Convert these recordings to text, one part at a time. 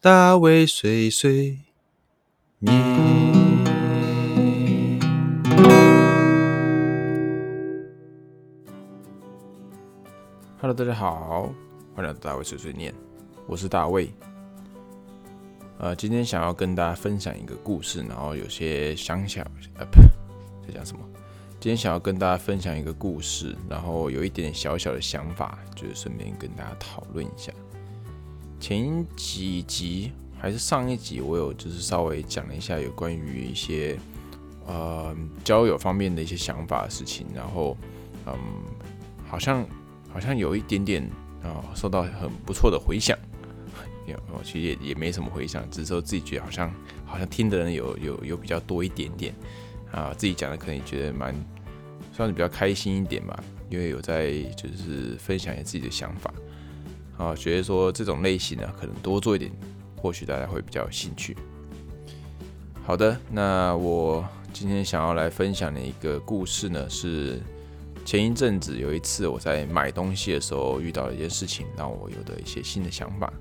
大卫碎碎念。Hello，大家好，欢迎来到大卫碎碎念，我是大卫。呃，今天想要跟大家分享一个故事，然后有些想想，呃，不，在讲什么？今天想要跟大家分享一个故事，然后有一点小小的想法，就是顺便跟大家讨论一下。前几集还是上一集，我有就是稍微讲了一下有关于一些呃交友方面的一些想法的事情，然后嗯，好像好像有一点点啊受到很不错的回响，有其实也也没什么回响，只是说自己觉得好像好像听的人有有有比较多一点点。啊，自己讲的可能也觉得蛮算是比较开心一点吧，因为有在就是分享一下自己的想法，啊，觉得说这种类型呢，可能多做一点，或许大家会比较有兴趣。好的，那我今天想要来分享的一个故事呢，是前一阵子有一次我在买东西的时候遇到了一件事情，让我有的一些新的想法。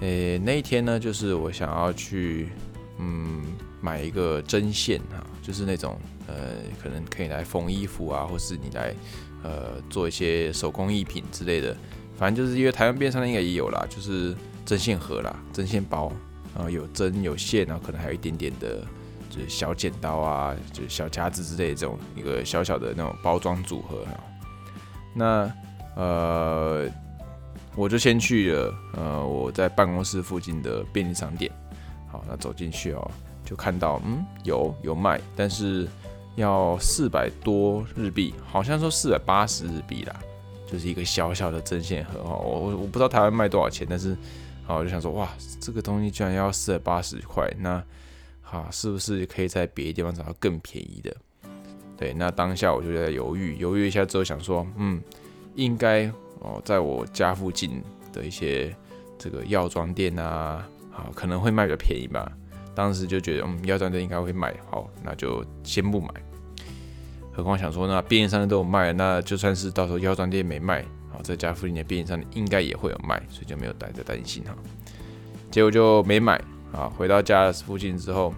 诶，那一天呢，就是我想要去，嗯，买一个针线哈。就是那种呃，可能可以来缝衣服啊，或是你来呃做一些手工艺品之类的。反正就是因为台湾边上应该也有啦，就是针线盒啦、针线包，然后有针有线，然后可能还有一点点的，就是小剪刀啊，就是小夹子之类的这种一个小小的那种包装组合。那呃，我就先去了呃我在办公室附近的便利商店。好，那走进去哦。就看到，嗯，有有卖，但是要四百多日币，好像说四百八十日币啦，就是一个小小的针线盒哦。我我我不知道台湾卖多少钱，但是，好，我就想说，哇，这个东西居然要四百八十块，那，好，是不是可以在别的地方找到更便宜的？对，那当下我就在犹豫，犹豫一下之后想说，嗯，应该哦，在我家附近的一些这个药妆店啊，好，可能会卖比较便宜吧。当时就觉得，嗯，药妆店应该会卖，好，那就先不买。何况想说，那便利商店都有卖，那就算是到时候药妆店没卖，好，在家附近的便利商店应该也会有卖，所以就没有带着担心哈。结果就没买啊。回到家附近之后，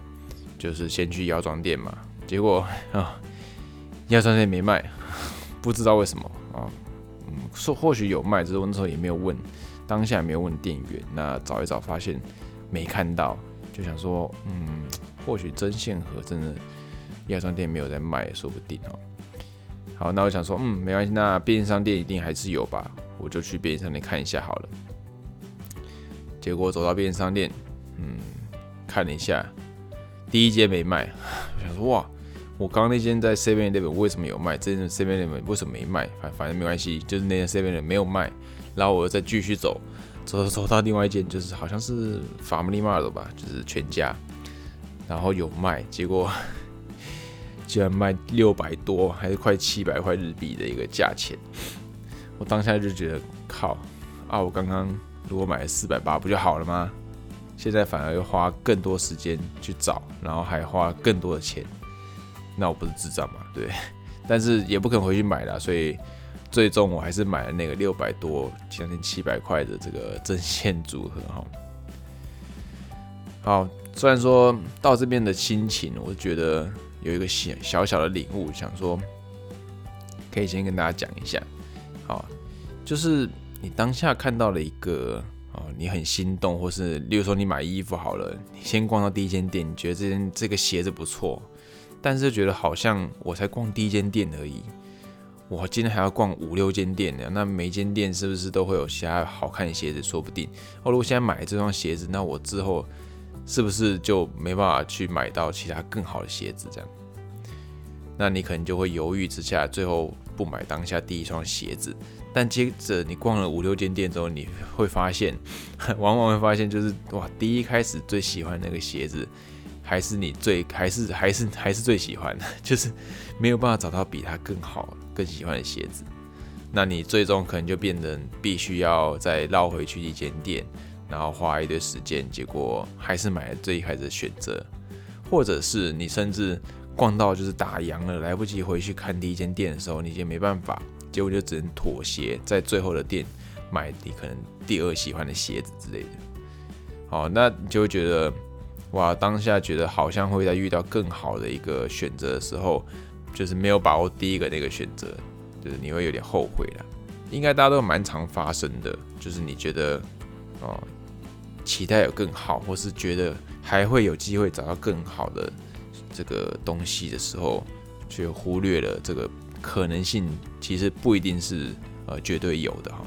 就是先去药妆店嘛。结果啊，药妆店没卖，不知道为什么啊。嗯，说或许有卖，只是我那时候也没有问，当下也没有问店员。那找一找，发现没看到。就想说，嗯，或许针线盒真的药妆店没有在卖，说不定哦。好，那我想说，嗯，没关系，那便利商店一定还是有吧，我就去便利商店看一下好了。结果走到便利商店，嗯，看了一下，第一间没卖。我想说，哇，我刚刚那间在 Seven Eleven 为什么有卖？这间 Seven Eleven 为什么没卖？反反正没关系，就是那间 Seven Eleven 没有卖，然后我再继续走。走走到另外一间，就是好像是 Family Mart 吧，就是全家，然后有卖，结果居然卖六百多，还是快七百块日币的一个价钱。我当下就觉得靠啊！我刚刚如果买了四百八不就好了吗？现在反而又花更多时间去找，然后还花更多的钱，那我不是智障吗？对，但是也不可能回去买了，所以。最终我还是买了那个六百多将近七百块的这个针线组合哈。好，虽然说到这边的心情，我觉得有一个小小小的领悟，想说可以先跟大家讲一下。好，就是你当下看到了一个哦，你很心动，或是例如说你买衣服好了，你先逛到第一间店，你觉得这件这个鞋子不错，但是觉得好像我才逛第一间店而已。我今天还要逛五六间店呢，那每间店是不是都会有其他好看的鞋子？说不定。哦，如果现在买这双鞋子，那我之后是不是就没办法去买到其他更好的鞋子？这样，那你可能就会犹豫之下，最后不买当下第一双鞋子。但接着你逛了五六间店之后，你会发现，往往会发现就是哇，第一开始最喜欢那个鞋子。还是你最还是还是还是最喜欢的，就是没有办法找到比它更好、更喜欢的鞋子。那你最终可能就变成必须要再绕回去一间店，然后花一堆时间，结果还是买了最一开始的选择。或者是你甚至逛到就是打烊了，来不及回去看第一间店的时候，你就没办法，结果就只能妥协，在最后的店买你可能第二喜欢的鞋子之类的。哦，那你就会觉得，哇，当下觉得好像会在遇到更好的一个选择的时候，就是没有把握第一个那个选择，就是你会有点后悔了。应该大家都蛮常发生的，就是你觉得，哦，期待有更好，或是觉得还会有机会找到更好的这个东西的时候，却忽略了这个可能性，其实不一定是呃绝对有的哈。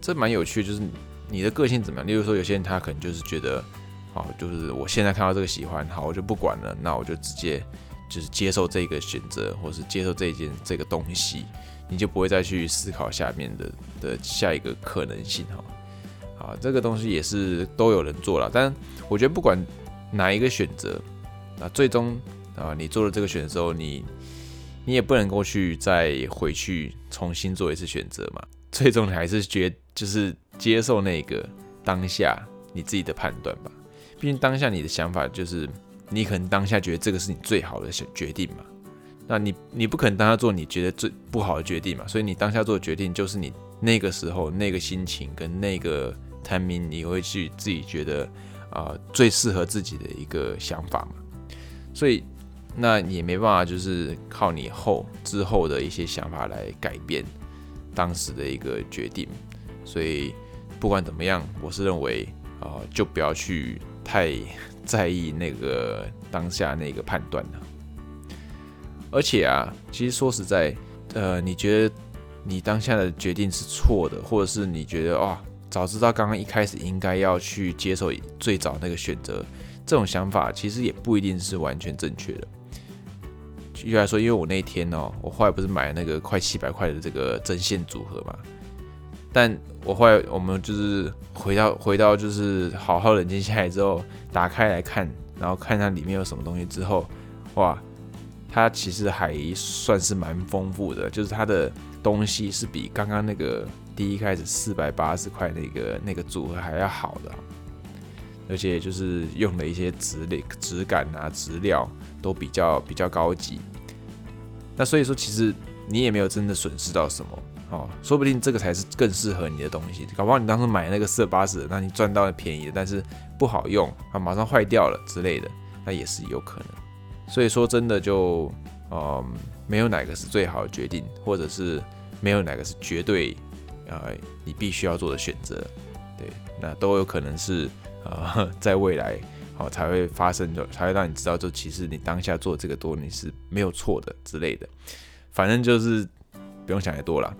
这蛮有趣，就是。你的个性怎么样？例如说，有些人他可能就是觉得，好，就是我现在看到这个喜欢，好，我就不管了，那我就直接就是接受这个选择，或是接受这件这个东西，你就不会再去思考下面的的下一个可能性哈。啊，这个东西也是都有人做了，但我觉得不管哪一个选择，那最终啊，你做了这个选择之后，你你也不能够去再回去重新做一次选择嘛。最终你还是觉就是接受那个当下你自己的判断吧，毕竟当下你的想法就是你可能当下觉得这个是你最好的选决定嘛，那你你不可能当下做你觉得最不好的决定嘛，所以你当下做的决定就是你那个时候那个心情跟那个探明你会去自己觉得啊最适合自己的一个想法嘛，所以那也没办法就是靠你后之后的一些想法来改变。当时的一个决定，所以不管怎么样，我是认为啊，就不要去太在意那个当下那个判断了。而且啊，其实说实在，呃，你觉得你当下的决定是错的，或者是你觉得哇，早知道刚刚一开始应该要去接受最早那个选择，这种想法其实也不一定是完全正确的。举例来说，因为我那天哦，我后来不是买了那个快七百块的这个针线组合嘛，但我后来我们就是回到回到就是好好冷静下来之后，打开来看，然后看它里面有什么东西之后，哇，它其实还算是蛮丰富的，就是它的东西是比刚刚那个第一开始四百八十块那个那个组合还要好的，而且就是用了一些质力质感啊质料。都比较比较高级，那所以说其实你也没有真的损失到什么哦，说不定这个才是更适合你的东西。搞不好你当时买那个四八十，那你赚到了便宜，但是不好用啊，马上坏掉了之类的，那也是有可能。所以说真的就嗯，没有哪个是最好的决定，或者是没有哪个是绝对呃你必须要做的选择，对，那都有可能是呃在未来。好，才会发生的，才会让你知道，就其实你当下做这个多，你是没有错的之类的。反正就是不用想太多了。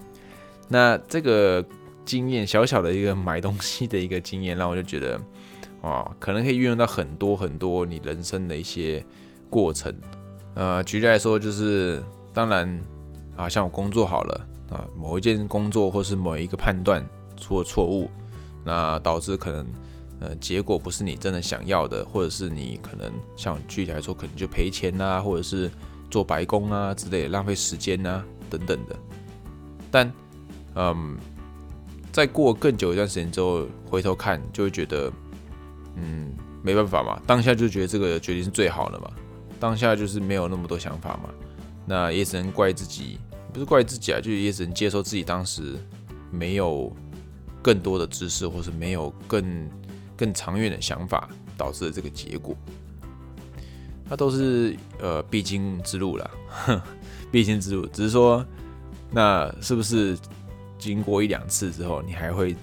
那这个经验，小小的一个买东西的一个经验，让我就觉得，哦，可能可以运用到很多很多你人生的一些过程。呃，举例来说，就是当然啊，像我工作好了啊，某一件工作或是某一个判断出了错误，那导致可能。呃，结果不是你真的想要的，或者是你可能像具体来说，可能就赔钱啊，或者是做白工啊之类，浪费时间啊等等的。但，嗯，在过更久一段时间之后，回头看就会觉得，嗯，没办法嘛，当下就觉得这个决定是最好的嘛，当下就是没有那么多想法嘛，那也只能怪自己，不是怪自己啊，就也只能接受自己当时没有更多的知识，或是没有更。更长远的想法导致的这个结果，那都是呃必经之路了，必经之路。只是说，那是不是经过一两次之后，你还会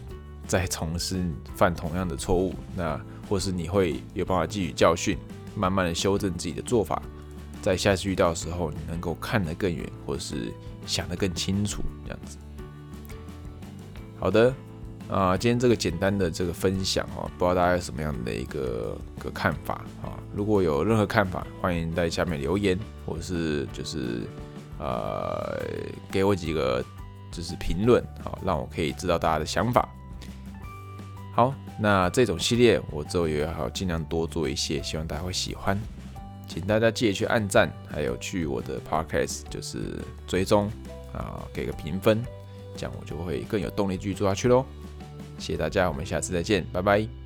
再从事犯同样的错误？那或是你会有办法汲取教训，慢慢的修正自己的做法，在下次遇到的时候，你能够看得更远，或者是想得更清楚，这样子。好的。啊，今天这个简单的这个分享哦，不知道大家有什么样的一个个看法啊？如果有任何看法，欢迎在下面留言，或者是就是呃给我几个就是评论，好让我可以知道大家的想法。好，那这种系列我之后也好尽量多做一些，希望大家会喜欢，请大家记得去按赞，还有去我的 podcast 就是追踪啊，给个评分，这样我就会更有动力继续做下去喽。谢谢大家，我们下次再见，拜拜。